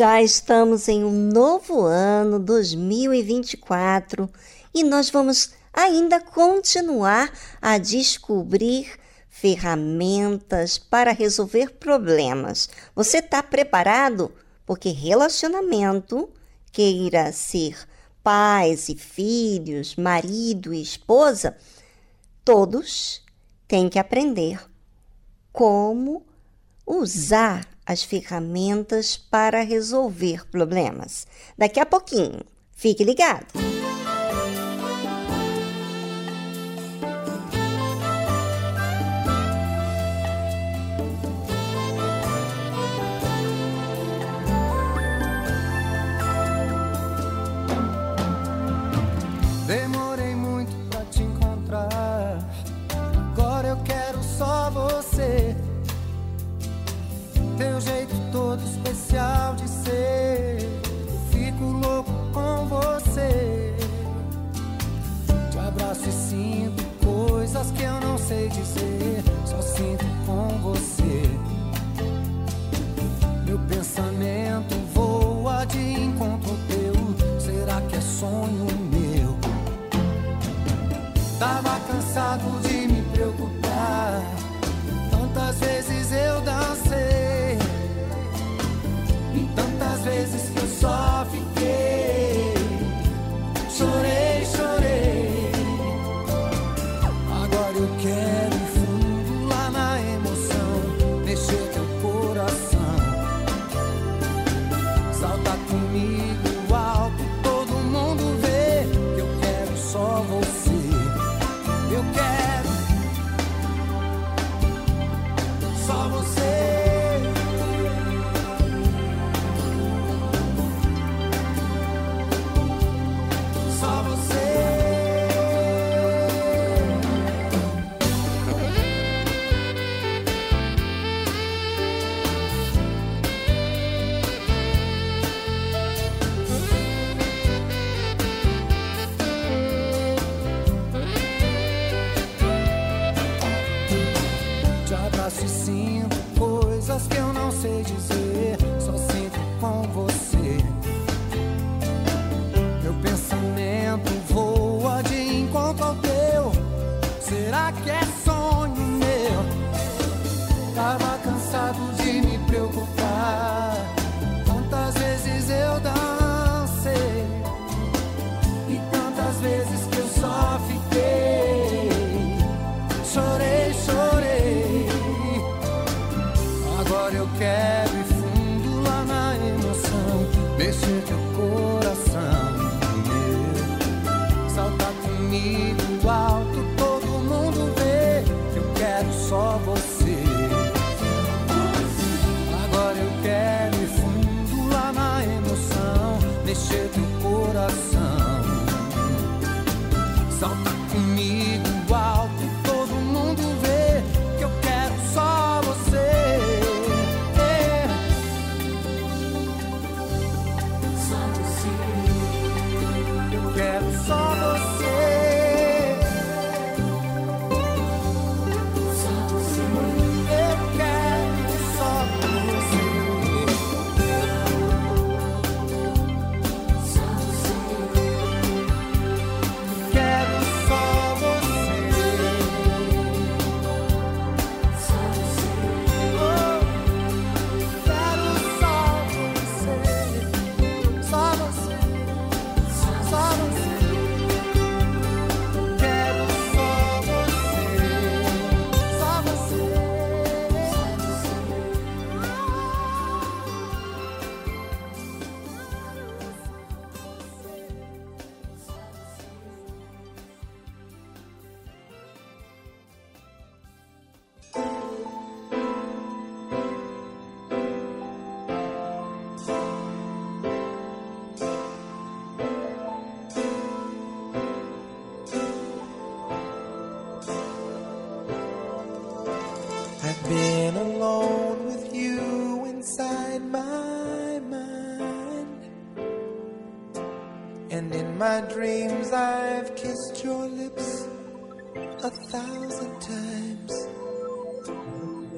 Já estamos em um novo ano 2024 e nós vamos ainda continuar a descobrir ferramentas para resolver problemas. Você está preparado? Porque relacionamento, queira ser pais e filhos, marido e esposa, todos têm que aprender como usar as ferramentas para resolver problemas. Daqui a pouquinho, fique ligado. sei dizer, só sinto com você. Meu pensamento voa de encontro teu, será que é sonho meu? Tava cansado de dreams I've kissed your lips a thousand times.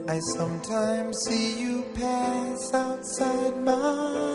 I sometimes see you pass outside my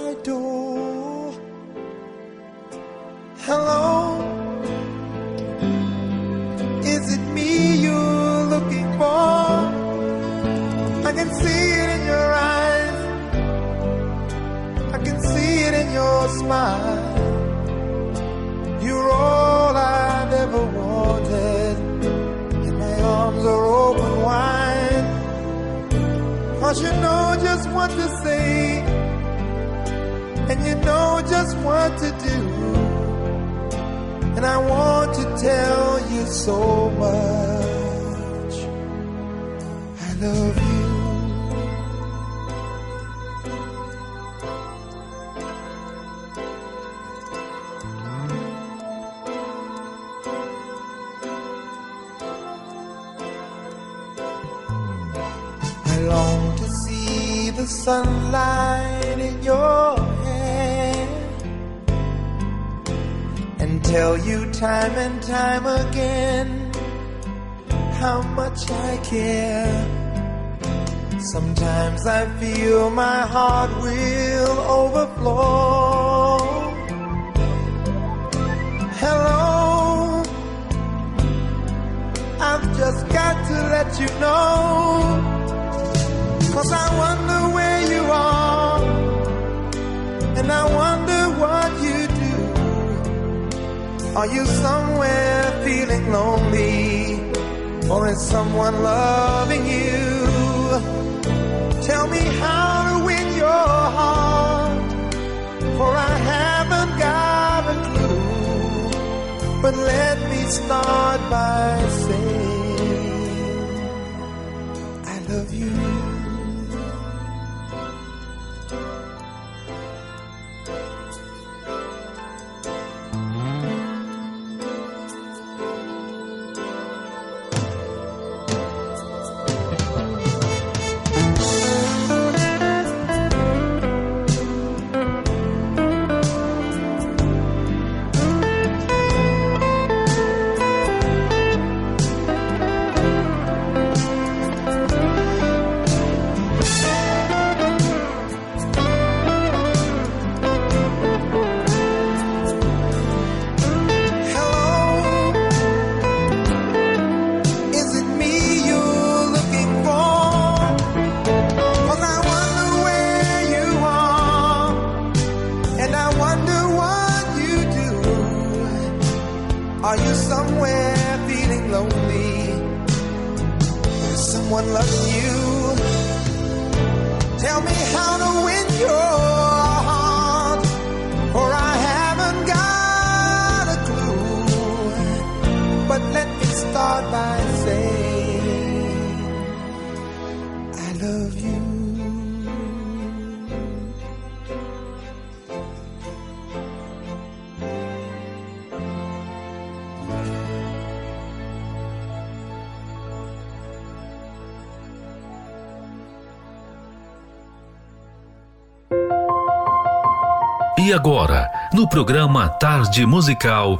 programa Tarde Musical,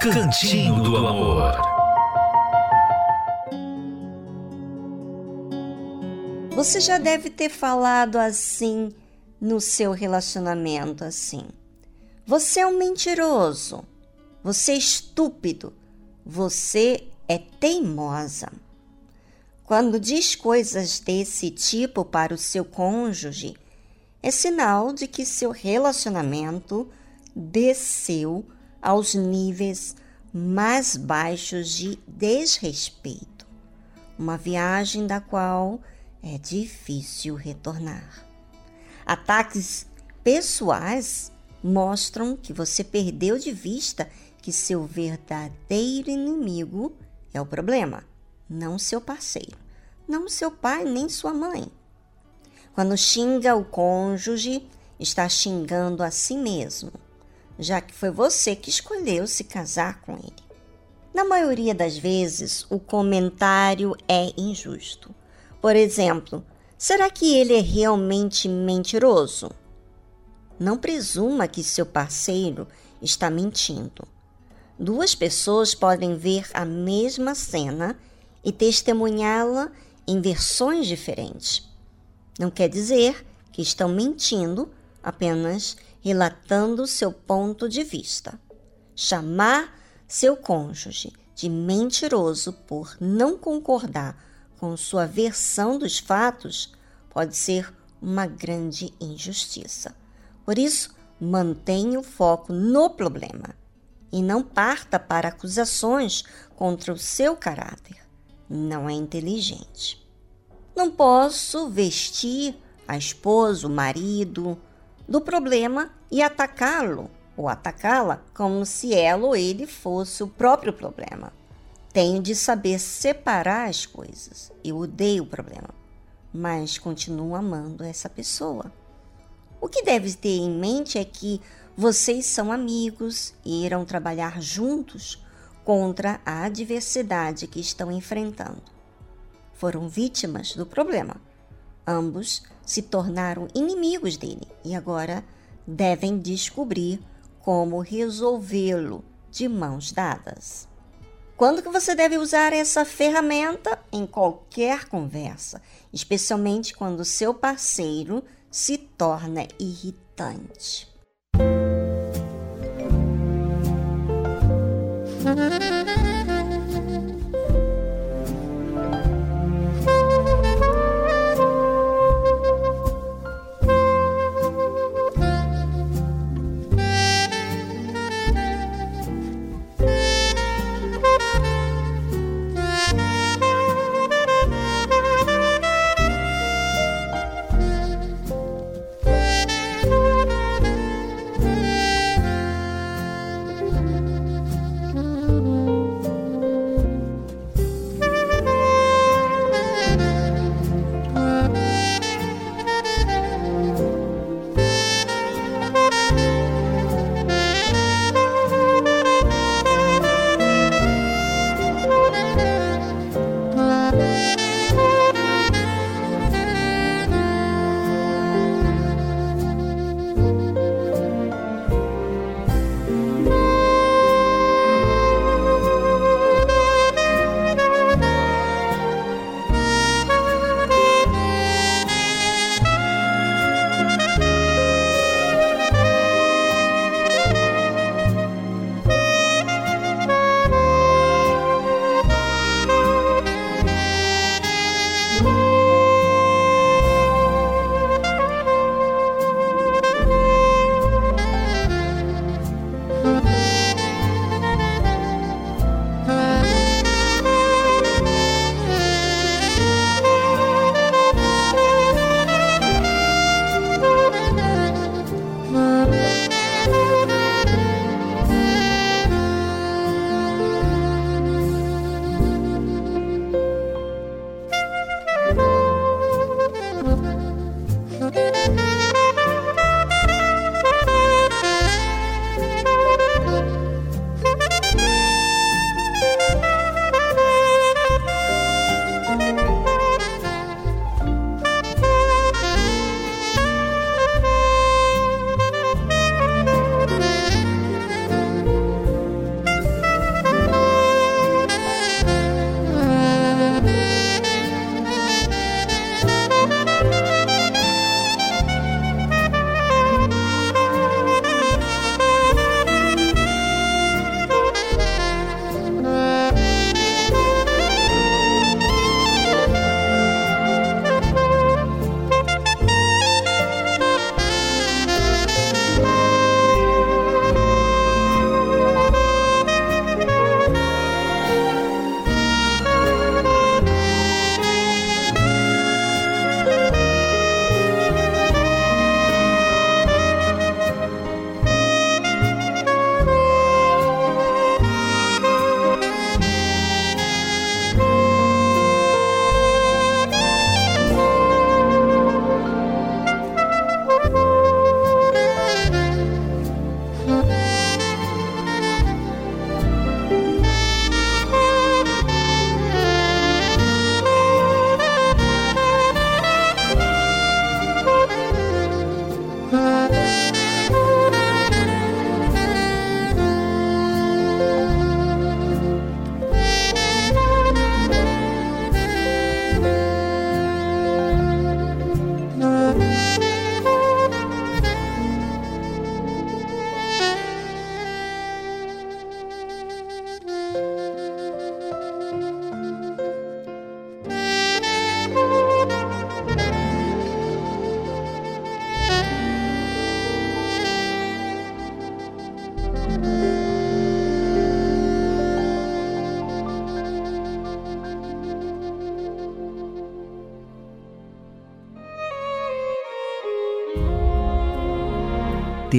Cantinho do Amor. Você já deve ter falado assim no seu relacionamento assim. Você é um mentiroso. Você é estúpido. Você é teimosa. Quando diz coisas desse tipo para o seu cônjuge, é sinal de que seu relacionamento desceu aos níveis mais baixos de desrespeito, uma viagem da qual é difícil retornar. Ataques pessoais mostram que você perdeu de vista que seu verdadeiro inimigo é o problema, não seu parceiro, não seu pai nem sua mãe. Quando xinga o cônjuge, está xingando a si mesmo, já que foi você que escolheu se casar com ele. Na maioria das vezes, o comentário é injusto. Por exemplo, será que ele é realmente mentiroso? Não presuma que seu parceiro está mentindo. Duas pessoas podem ver a mesma cena e testemunhá-la em versões diferentes. Não quer dizer que estão mentindo, apenas relatando seu ponto de vista. Chamar seu cônjuge de mentiroso por não concordar com sua versão dos fatos pode ser uma grande injustiça. Por isso, mantenha o foco no problema e não parta para acusações contra o seu caráter. Não é inteligente. Não posso vestir a esposa, o marido, do problema e atacá-lo ou atacá-la como se ela ou ele fosse o próprio problema. Tenho de saber separar as coisas. Eu odeio o problema, mas continuo amando essa pessoa. O que deve ter em mente é que vocês são amigos e irão trabalhar juntos contra a adversidade que estão enfrentando. Foram vítimas do problema. Ambos se tornaram inimigos dele e agora devem descobrir como resolvê-lo de mãos dadas. Quando que você deve usar essa ferramenta? Em qualquer conversa, especialmente quando seu parceiro se torna irritante.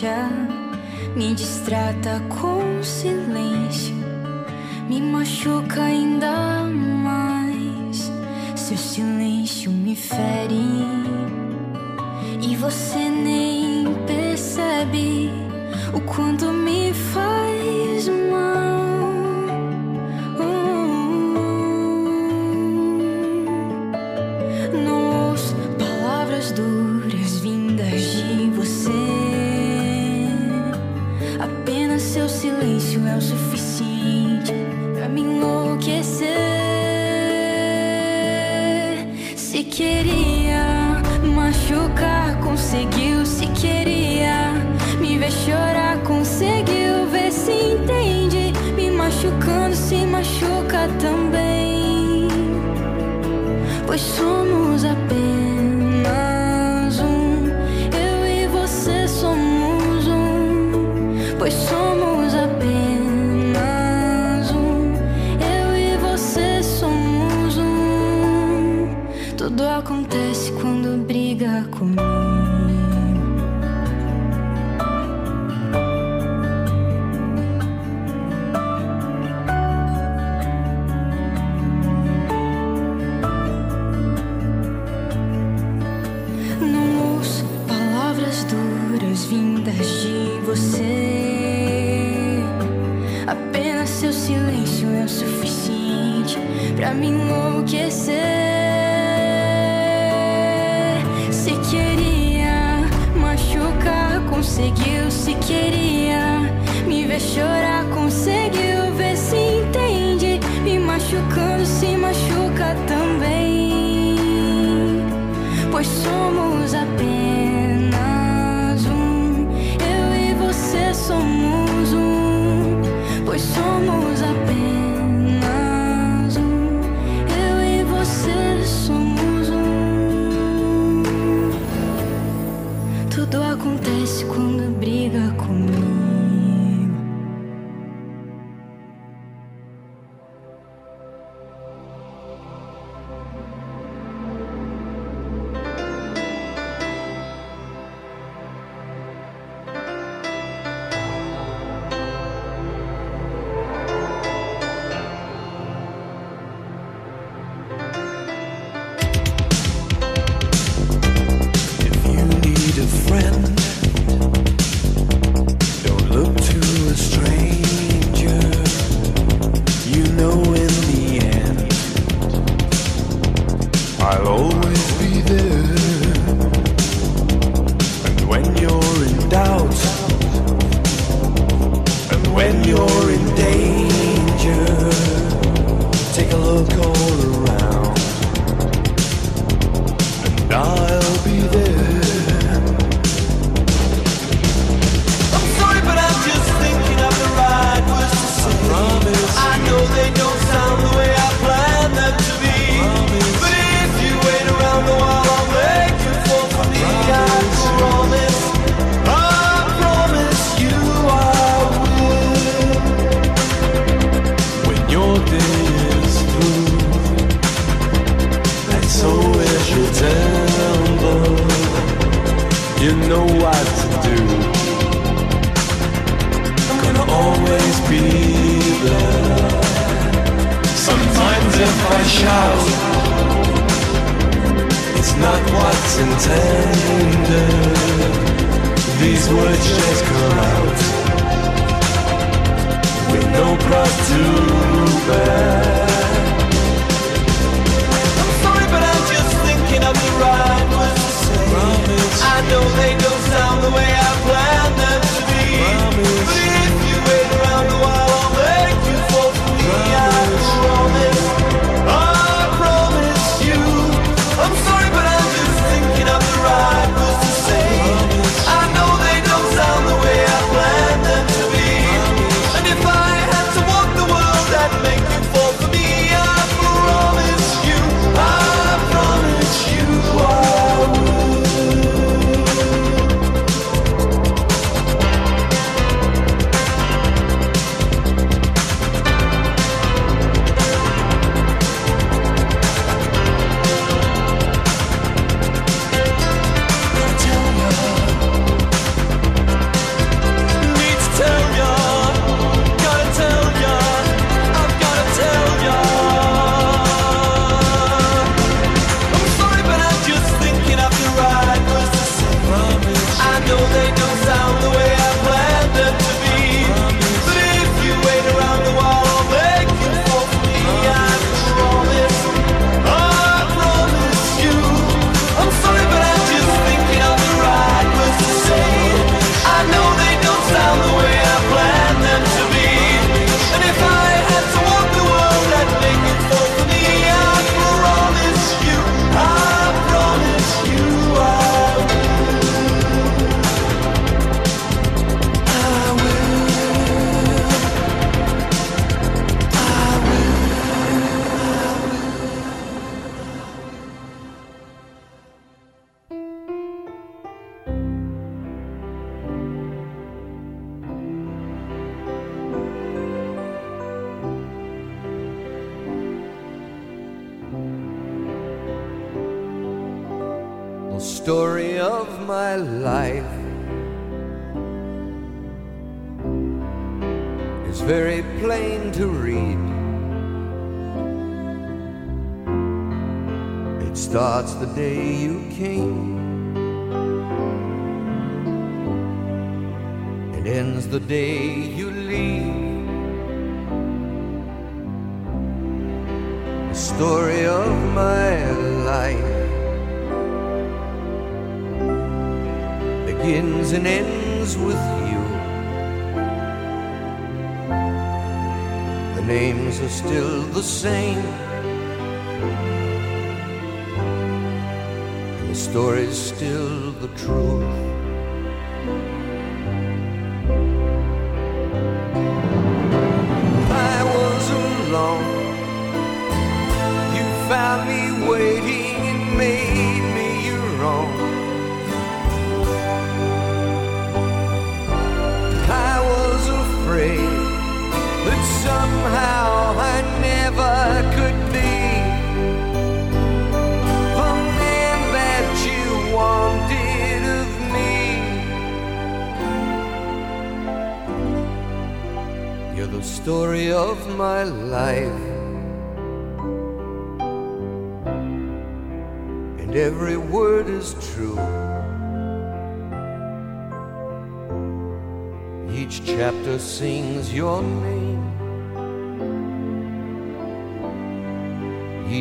Chorar, conseguiu ver se entende. Me machucando, se machuca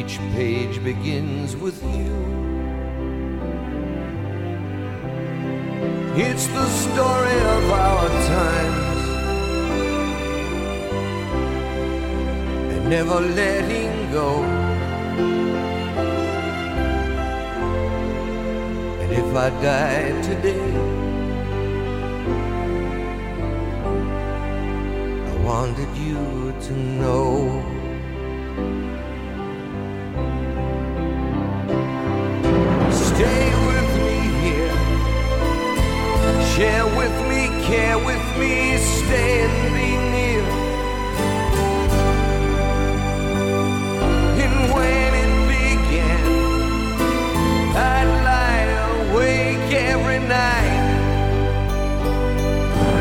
Each page begins with you. It's the story of our times and never letting go. And if I die today, I wanted you to know.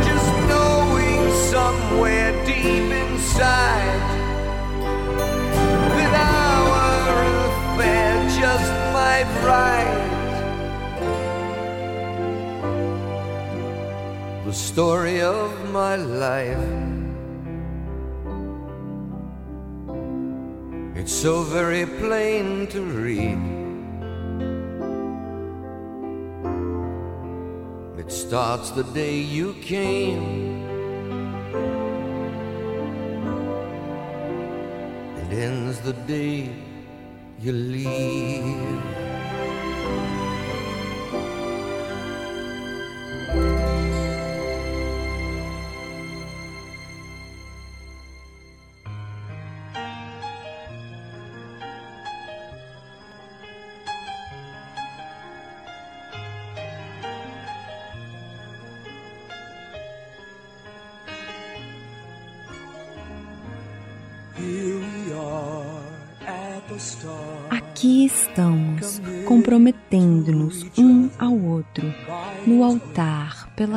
Just knowing somewhere deep inside that our affair just might. The story of my life. It's so very plain to read. It starts the day you came and ends the day you leave.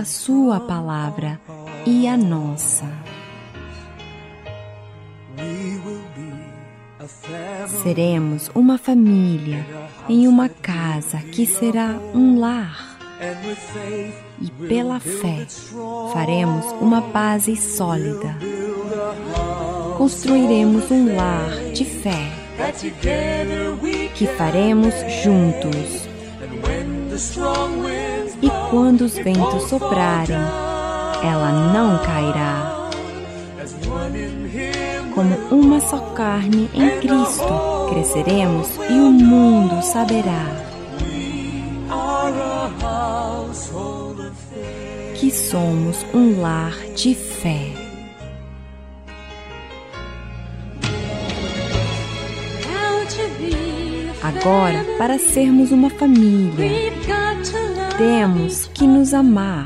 Sua palavra e a nossa. Seremos uma família em uma casa que será um lar. E pela fé faremos uma base sólida. Construiremos um lar de fé que faremos juntos. E quando os ventos soprarem, ela não cairá. Como uma só carne em Cristo, cresceremos e o mundo saberá que somos um lar de fé. Agora, para sermos uma família, temos que nos amar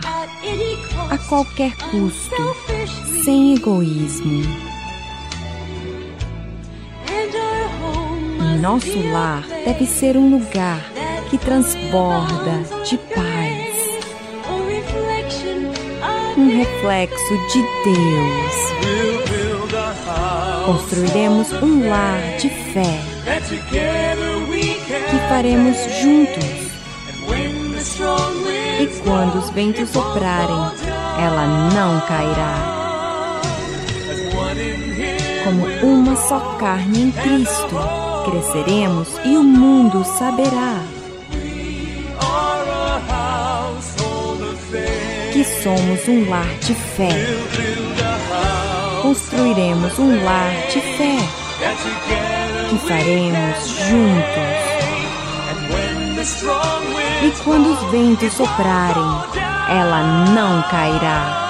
a qualquer custo, sem egoísmo. Nosso lar deve ser um lugar que transborda de paz, um reflexo de Deus. Construiremos um lar de fé que faremos juntos. E quando os ventos soprarem, ela não cairá. Como uma só carne em Cristo, cresceremos e o mundo saberá que somos um lar de fé. Construiremos um lar de fé que faremos juntos. E quando os ventos soprarem, ela não cairá.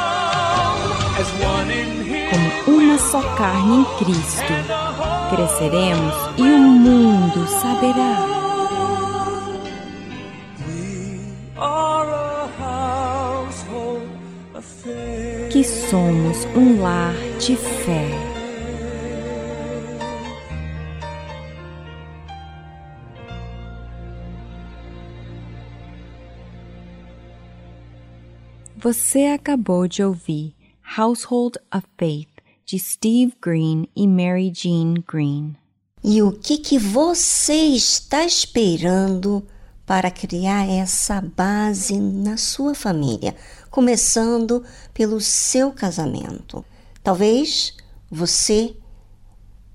Como uma só carne em Cristo, cresceremos e o mundo saberá que somos um lar de fé. Você acabou de ouvir Household of Faith de Steve Green e Mary Jean Green. E o que, que você está esperando para criar essa base na sua família, começando pelo seu casamento. Talvez você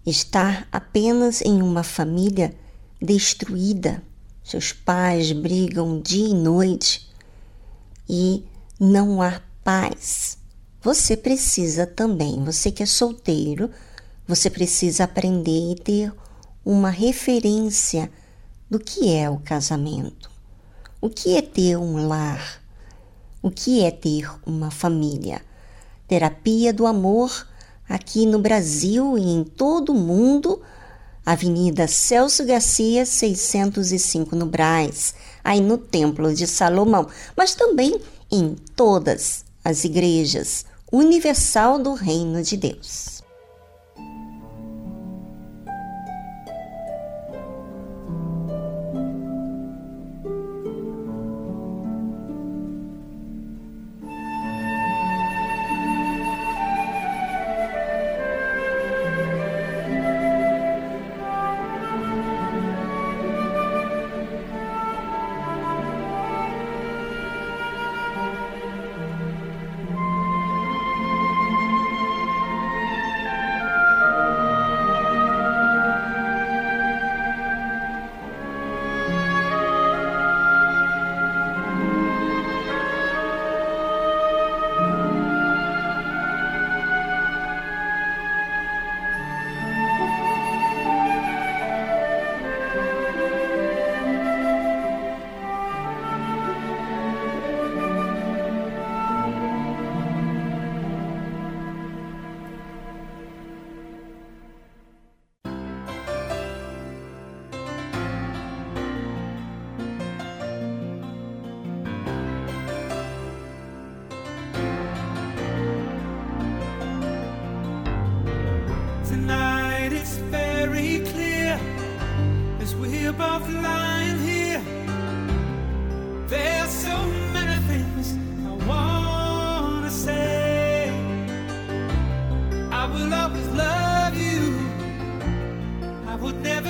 está apenas em uma família destruída. Seus pais brigam dia e noite e não há paz. Você precisa também, você que é solteiro, você precisa aprender e ter uma referência do que é o casamento. O que é ter um lar? O que é ter uma família? Terapia do Amor, aqui no Brasil e em todo o mundo, Avenida Celso Garcia, 605 no Braz, aí no Templo de Salomão, mas também em todas as igrejas universal do Reino de Deus. lying here. There's so many things I want to say. I will always love you. I would never.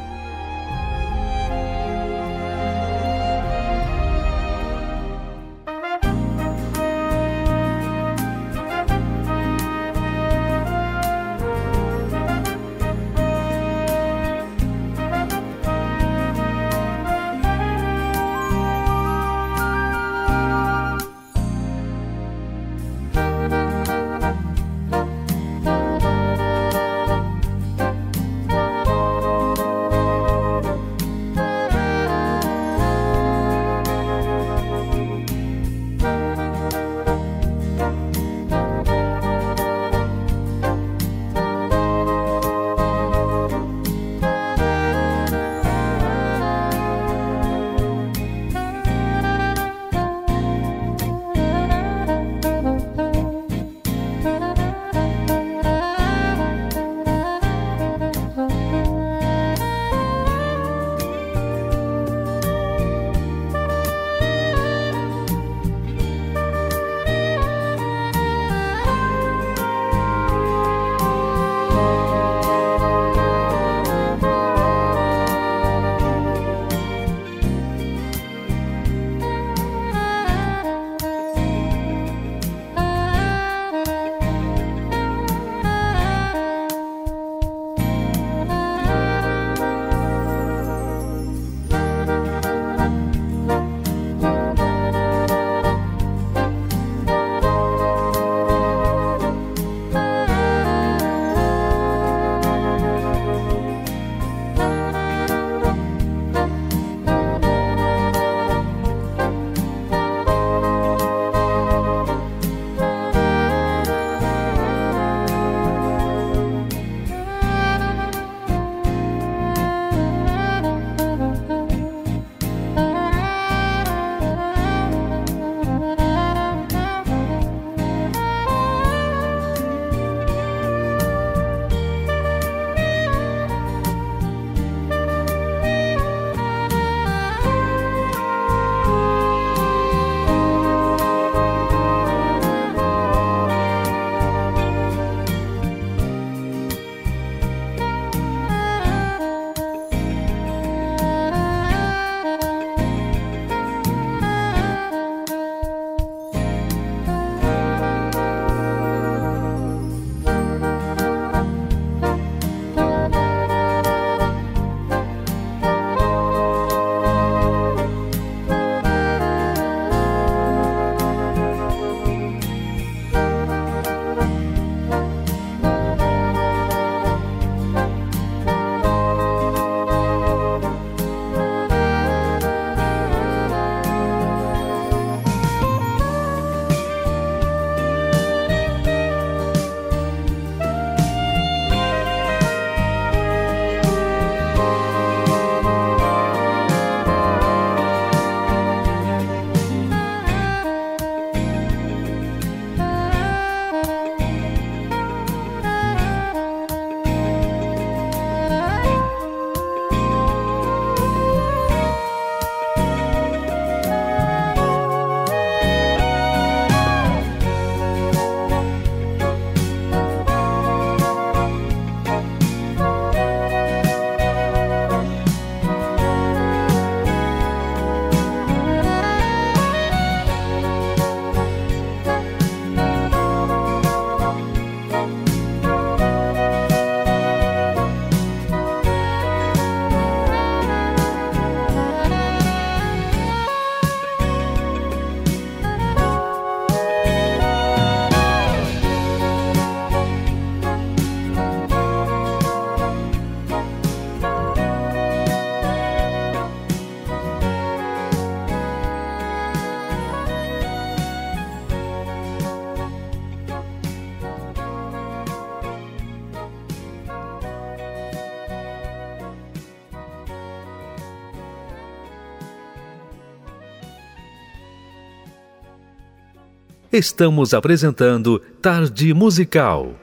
estamos apresentando Tarde Musical.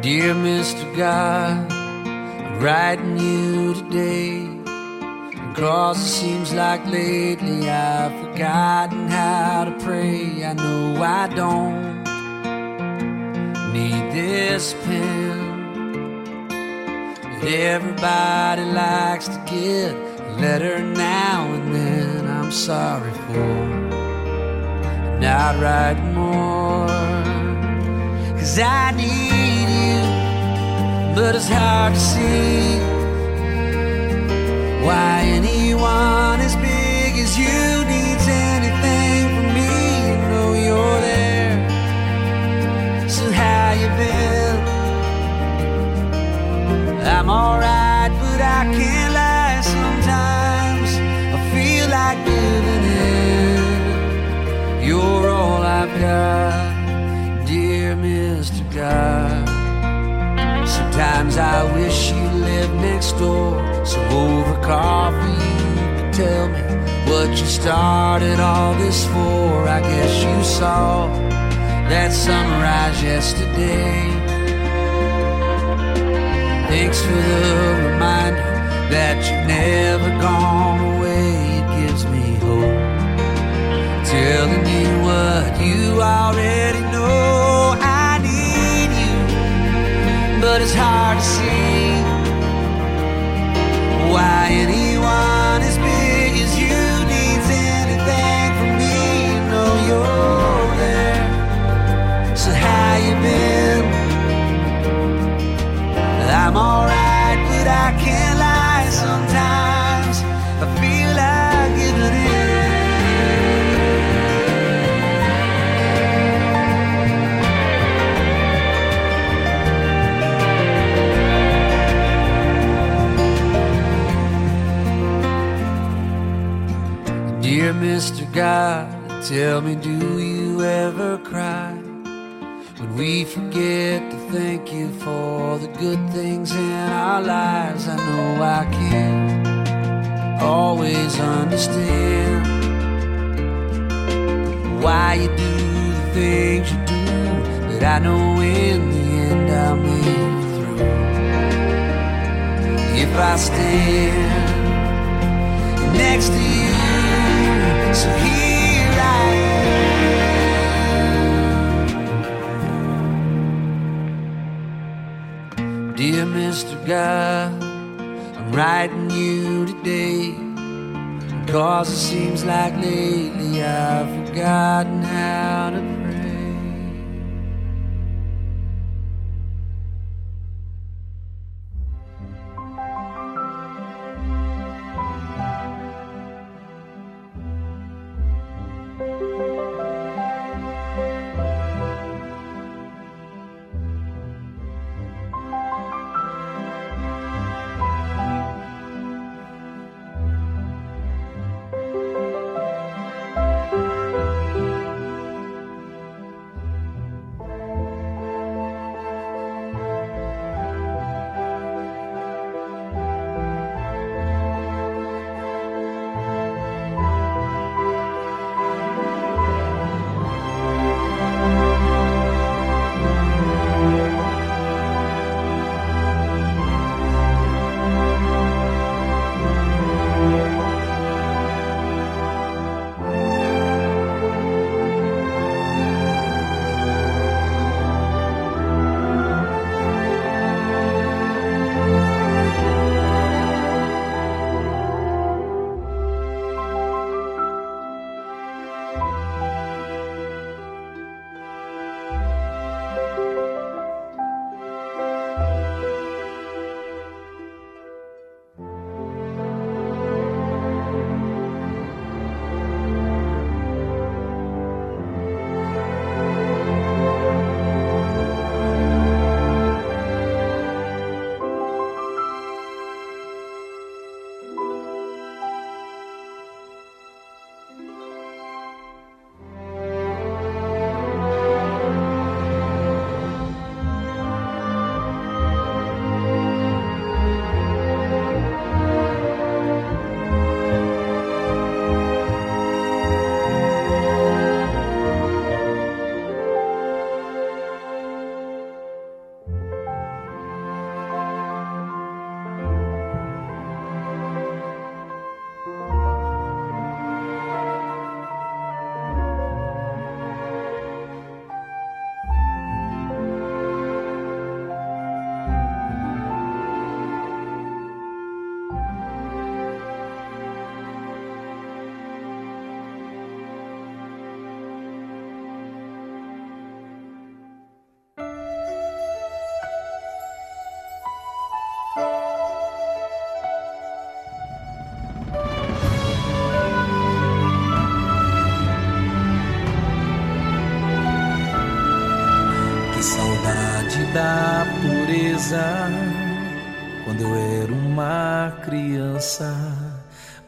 Dear Mr. God, I'm writing you today. Cause it seems like lately I've forgotten how to pray. I know I don't need this pen. But everybody likes to get a letter now and then. I'm sorry for not writing more. Cause I need you, but it's hard to see why anyone as big as you needs anything from me. You know you're there. So how you been? I'm alright, but I can't lie. Sometimes I feel like giving in. You're all I've got, dear Mr. God. Sometimes I wish you lived next door, so over coffee you could tell me what you started all this for. I guess you saw that sunrise yesterday. Thanks for the reminder that you've never gone away. It gives me hope. Telling me what you already know. But it's hard to see why anyone as big as you needs anything from me. You know you're there. So how you been? I'm alright, but I Mr. God, tell me, do you ever cry when we forget to thank you for the good things in our lives? I know I can't always understand why you do the things you do, but I know in the end I'll make it through. If I stand next to you. Dear Mr. God, I'm writing you today. Cause it seems like lately I've forgotten how to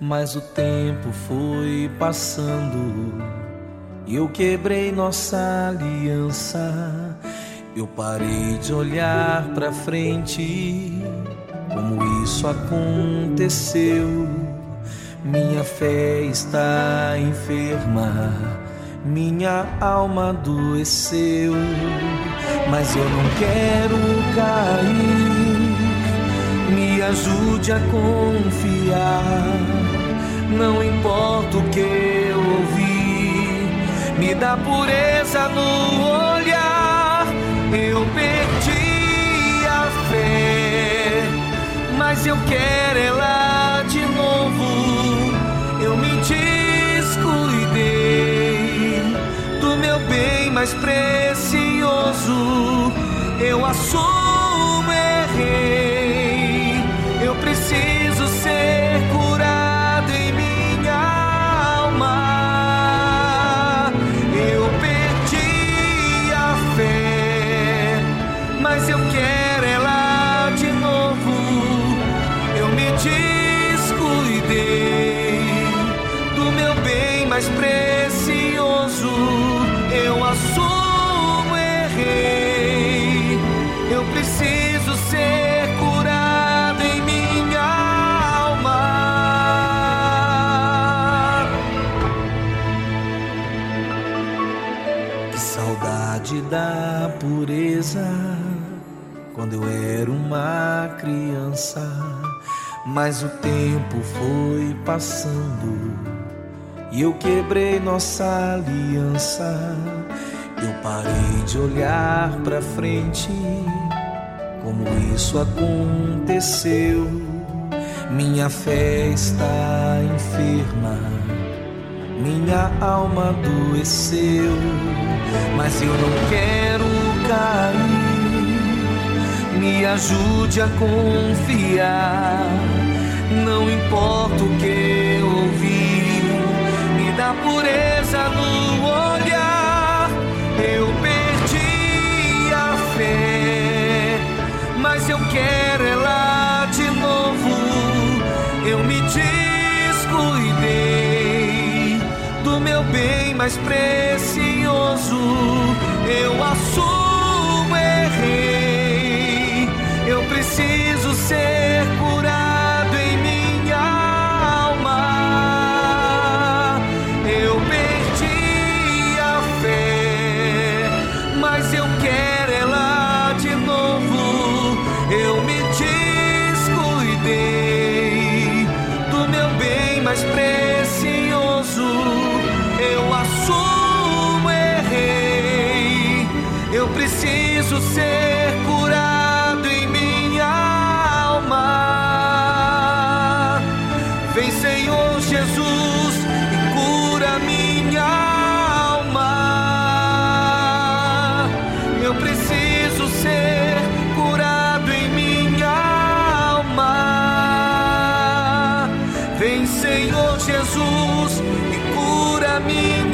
mas o tempo foi passando e eu quebrei nossa aliança. Eu parei de olhar pra frente, como isso aconteceu. Minha fé está enferma, minha alma adoeceu, mas eu não quero cair. Me ajude a confiar, não importa o que eu ouvi, me dá pureza no olhar. Eu perdi a fé, mas eu quero ela de novo. Eu me descuidei do meu bem mais precioso. Eu assumo, errei. Mais precioso. Eu assumo, errei. Eu preciso ser curado em minha alma. Que saudade da pureza quando eu era uma criança. Mas o tempo foi passando e eu quebrei nossa aliança. Eu parei de olhar pra frente, como isso aconteceu. Minha fé está enferma, minha alma adoeceu, mas eu não quero cair. Me ajude a confiar, não importa o que no olhar. Eu perdi a fé, mas eu quero ela de novo. Eu me descuidei do meu bem mais precioso. Eu Senhor Jesus, e cura minha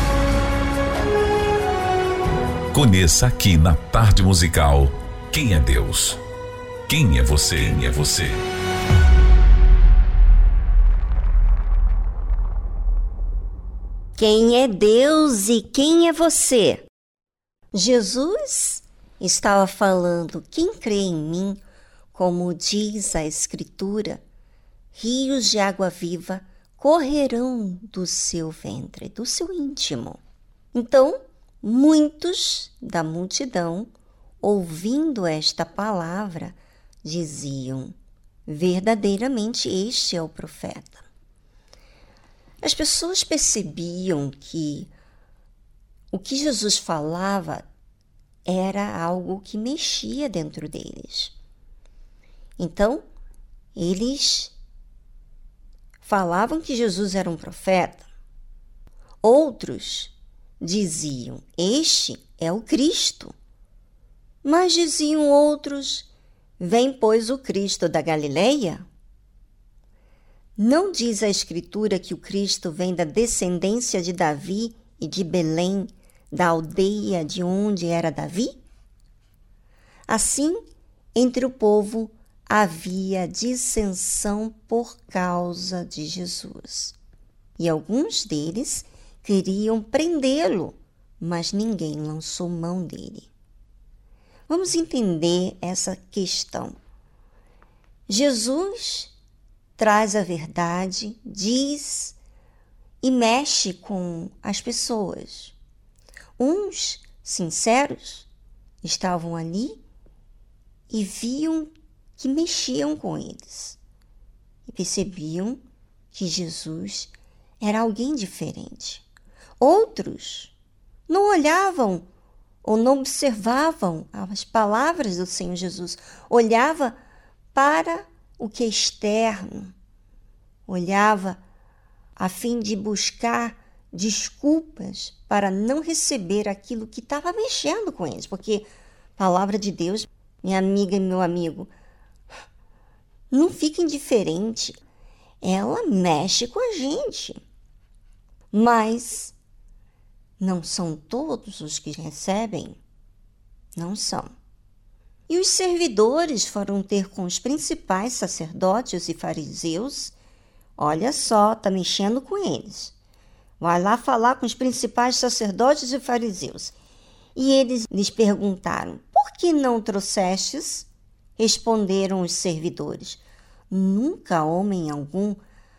Conheça aqui na Tarde Musical quem é Deus. Quem é você? Quem é você? Quem é Deus e quem é você? Jesus estava falando: quem crê em mim, como diz a Escritura, rios de água viva correrão do seu ventre, do seu íntimo. Então, muitos da multidão, ouvindo esta palavra, diziam: verdadeiramente este é o profeta. As pessoas percebiam que o que Jesus falava era algo que mexia dentro deles. Então, eles falavam que Jesus era um profeta. Outros diziam: Este é o Cristo. Mas diziam outros: Vem, pois, o Cristo da Galileia? Não diz a Escritura que o Cristo vem da descendência de Davi e de Belém, da aldeia de onde era Davi? Assim, entre o povo havia dissensão por causa de Jesus. E alguns deles queriam prendê-lo, mas ninguém lançou mão dele. Vamos entender essa questão. Jesus traz a verdade, diz e mexe com as pessoas. Uns sinceros estavam ali e viam que mexiam com eles e percebiam que Jesus era alguém diferente. Outros não olhavam ou não observavam as palavras do Senhor Jesus, olhava para o que é externo, olhava a fim de buscar desculpas para não receber aquilo que estava mexendo com eles, porque palavra de Deus, minha amiga e meu amigo, não fica indiferente, ela mexe com a gente. Mas não são todos os que recebem? Não são. E os servidores foram ter com os principais sacerdotes e fariseus. Olha só, está mexendo com eles. Vai lá falar com os principais sacerdotes e fariseus. E eles lhes perguntaram: Por que não trouxestes? Responderam os servidores: Nunca homem algum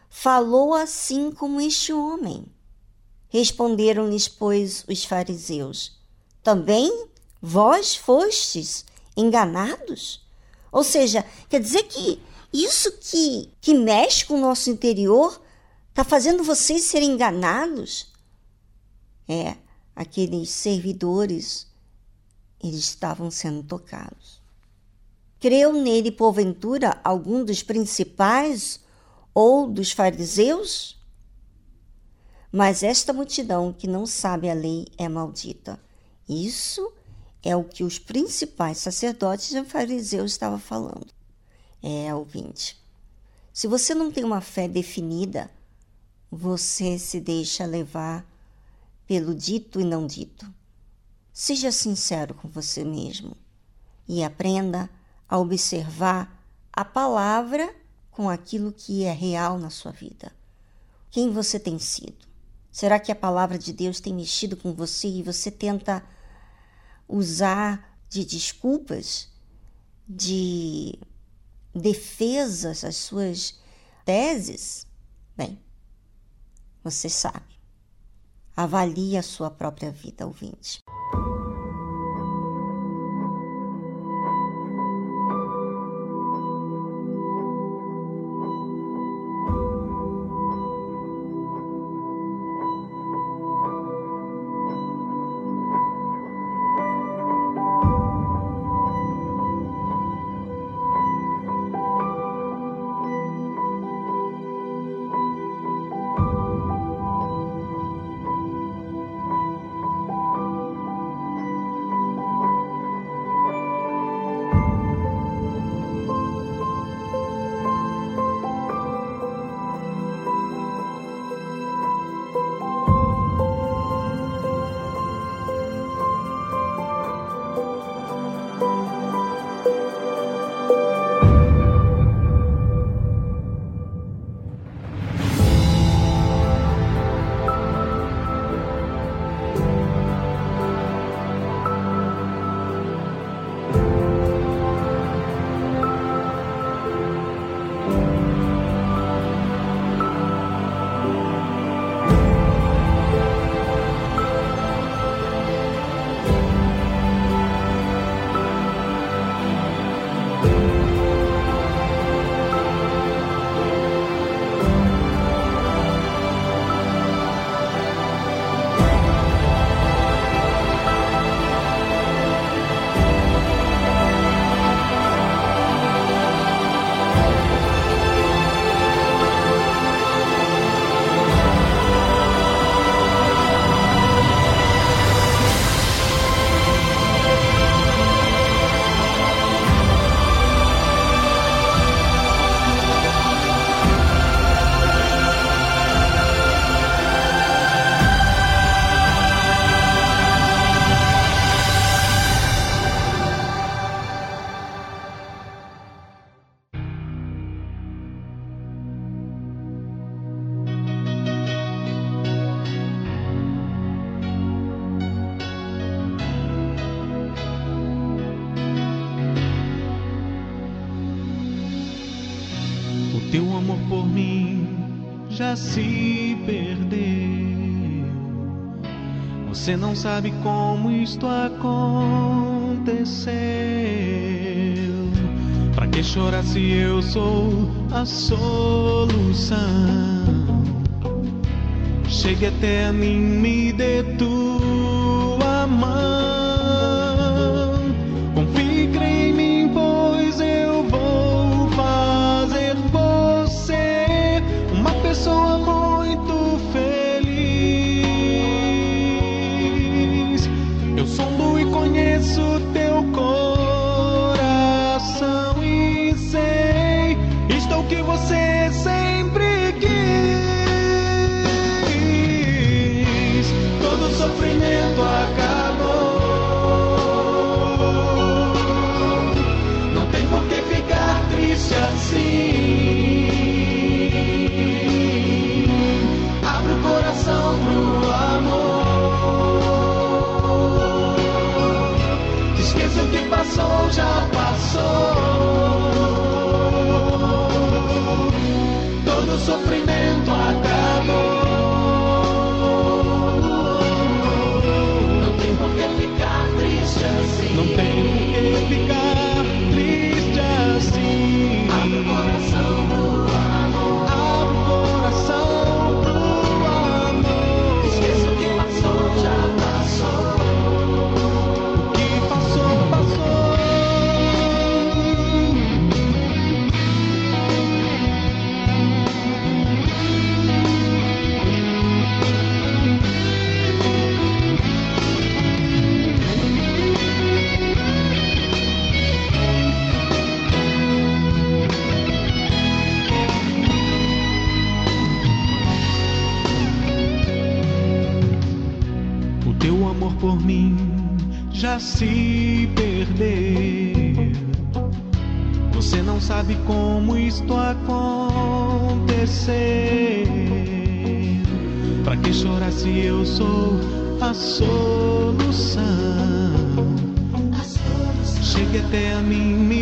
falou assim como este homem. Responderam-lhes, pois, os fariseus: Também vós fostes enganados? Ou seja, quer dizer que isso que, que mexe com o nosso interior está fazendo vocês serem enganados? É, aqueles servidores, eles estavam sendo tocados. Creu nele, porventura, algum dos principais ou dos fariseus? Mas esta multidão que não sabe a lei é maldita. Isso é o que os principais sacerdotes e fariseus estavam falando. É, ouvinte. Se você não tem uma fé definida, você se deixa levar pelo dito e não dito. Seja sincero com você mesmo e aprenda a observar a palavra com aquilo que é real na sua vida. Quem você tem sido? Será que a palavra de Deus tem mexido com você e você tenta usar de desculpas, de defesas às suas teses, bem, você sabe. Avalie a sua própria vida, ouvinte. não sabe como isto aconteceu. Pra que chorar se eu sou a solução? Chegue até a mim, me dê tudo se perder. Você não sabe como isto acontecer. Pra que chorar se eu sou a solução? A solução. Chegue até a mim, me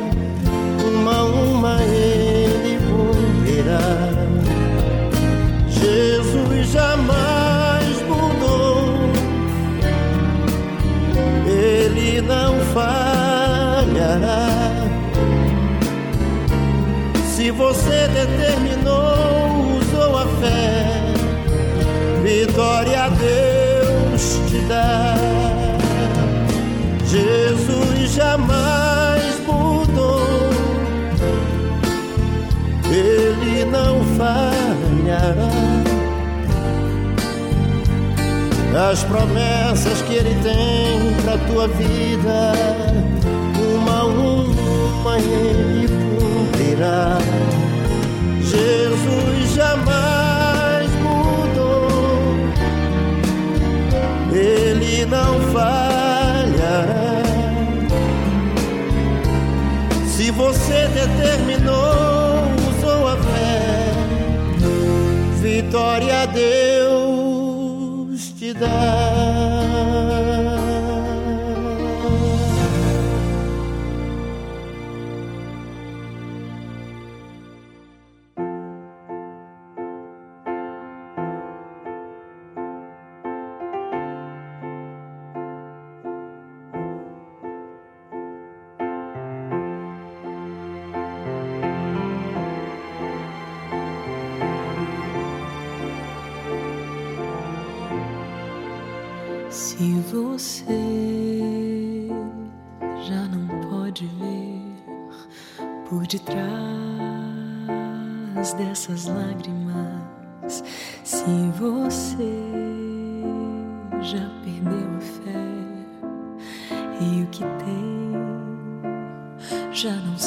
uma a uma ele cumprirá. Jesus jamais mudou, ele não falhará. Se você determinou, usou a fé, vitória a Deus te dá. Jesus jamais falhará. As promessas que ele tem pra tua vida, uma a uma ele cumprirá. Jesus jamais mudou, ele não falhará. Se você determinou vitória Deus te dá.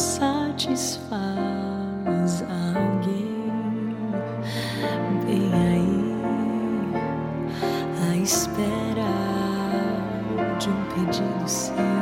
Satisfaz alguém, bem aí a espera de um pedido seu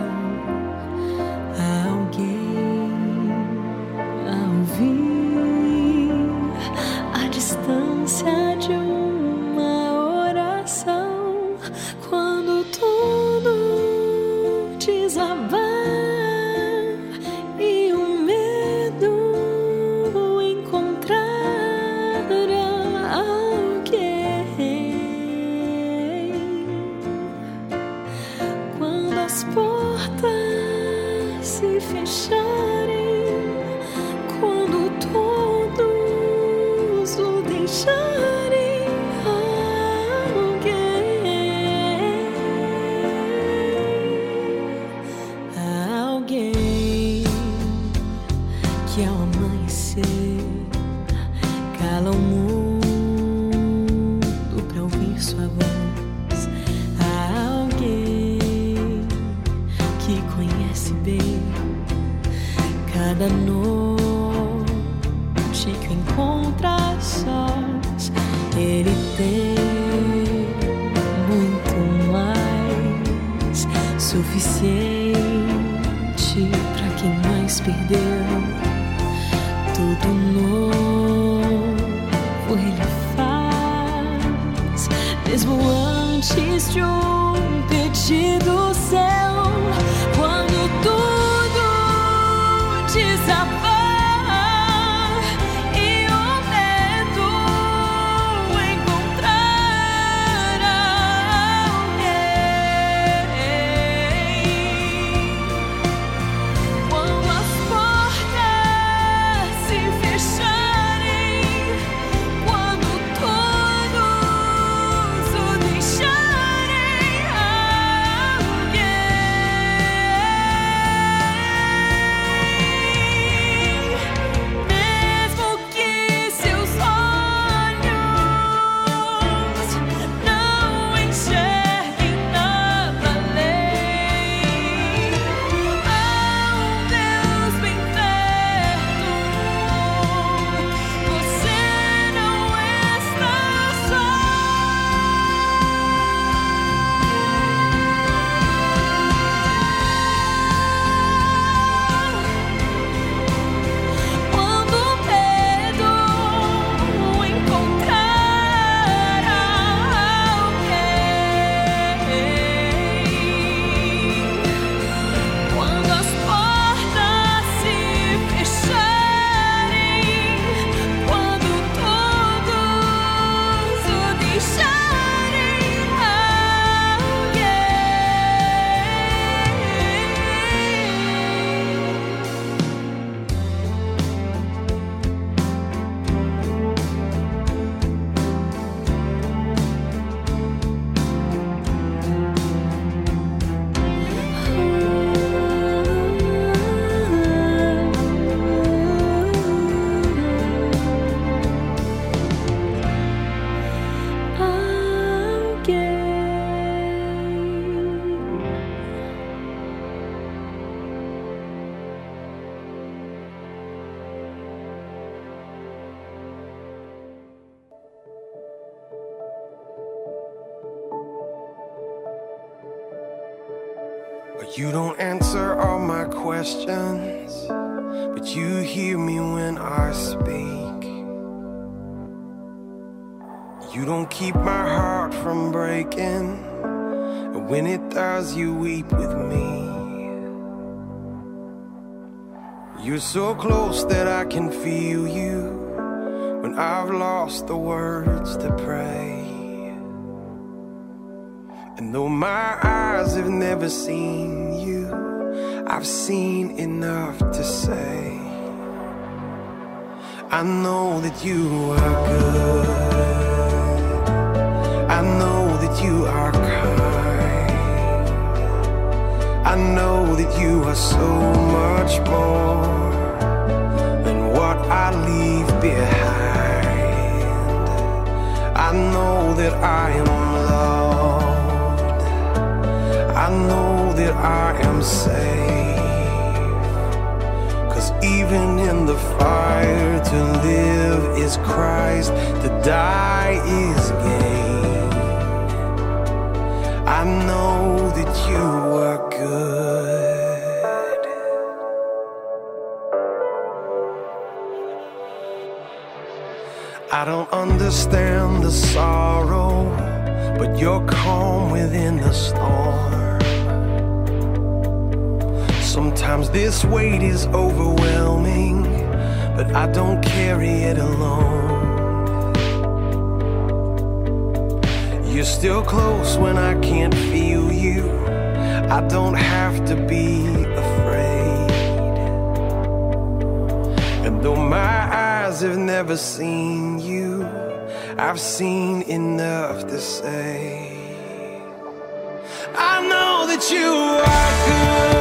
the words to pray. And though my eyes have never seen you, I've seen enough to say. I know that you are good. I know that you are kind. I know that you are so much more than what I leave behind. I know that I am loved. I know that I am safe. Cause even in the fire, to live is Christ, to die is gain. I know that you are I don't understand the sorrow, but you're calm within the storm. Sometimes this weight is overwhelming, but I don't carry it alone. You're still close when I can't feel you. I don't have to be eyes have never seen you, I've seen enough to say. I know that you are good.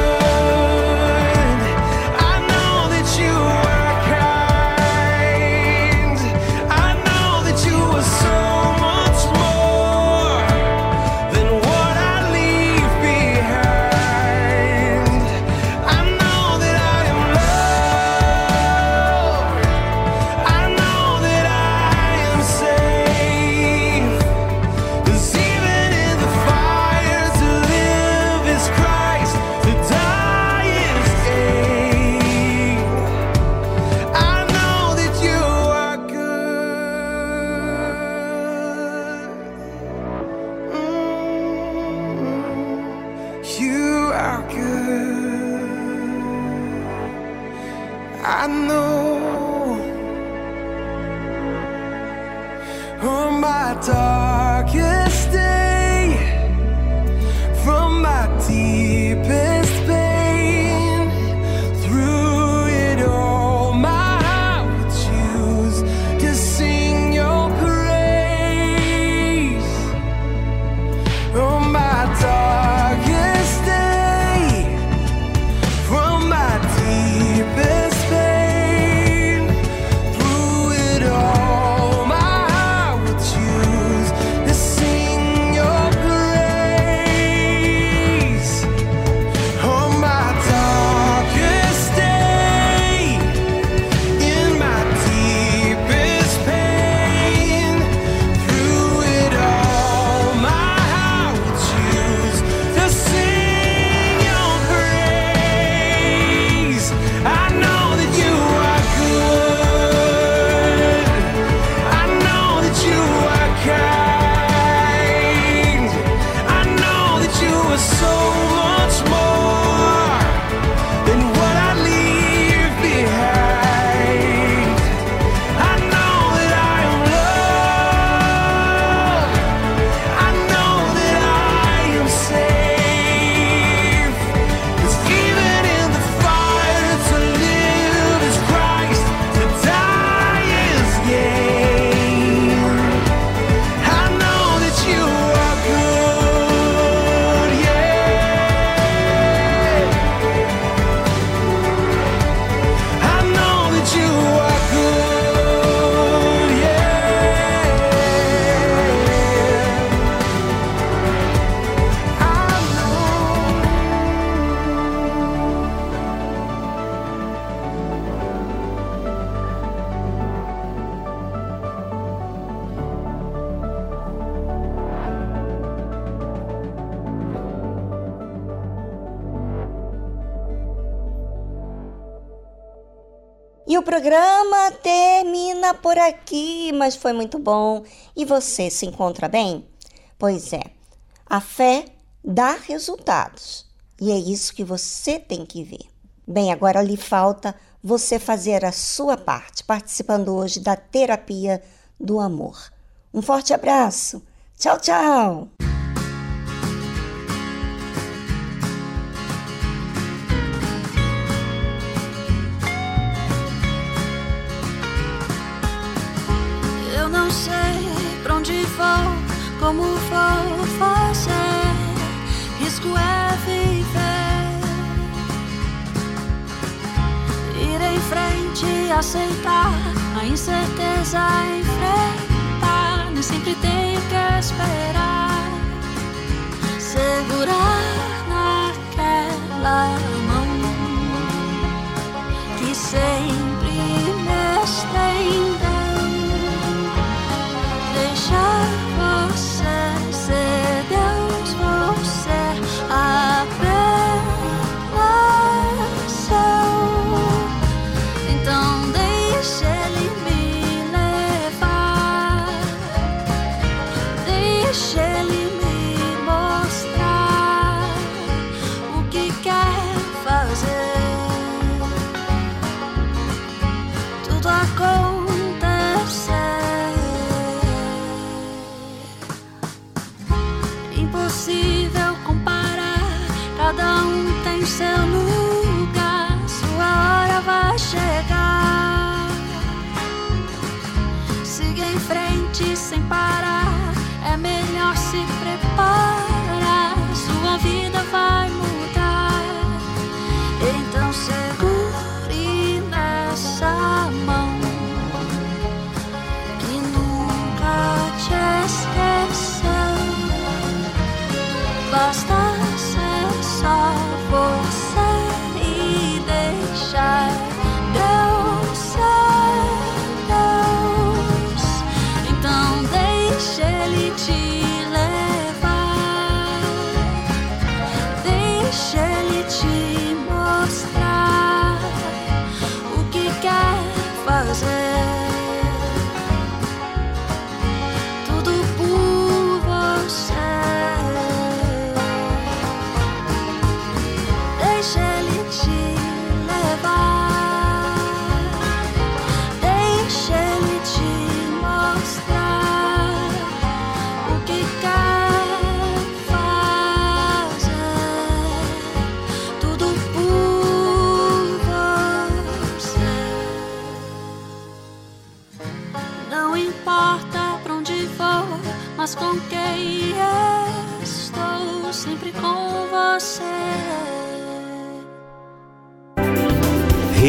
Foi muito bom. E você se encontra bem? Pois é, a fé dá resultados. E é isso que você tem que ver. Bem, agora lhe falta você fazer a sua parte, participando hoje da terapia do amor. Um forte abraço. Tchau, tchau. Aceitar a incerteza, enfrentar. Nem sempre tenho que esperar. Segurar naquela mão que sempre me estendeu. Deixar você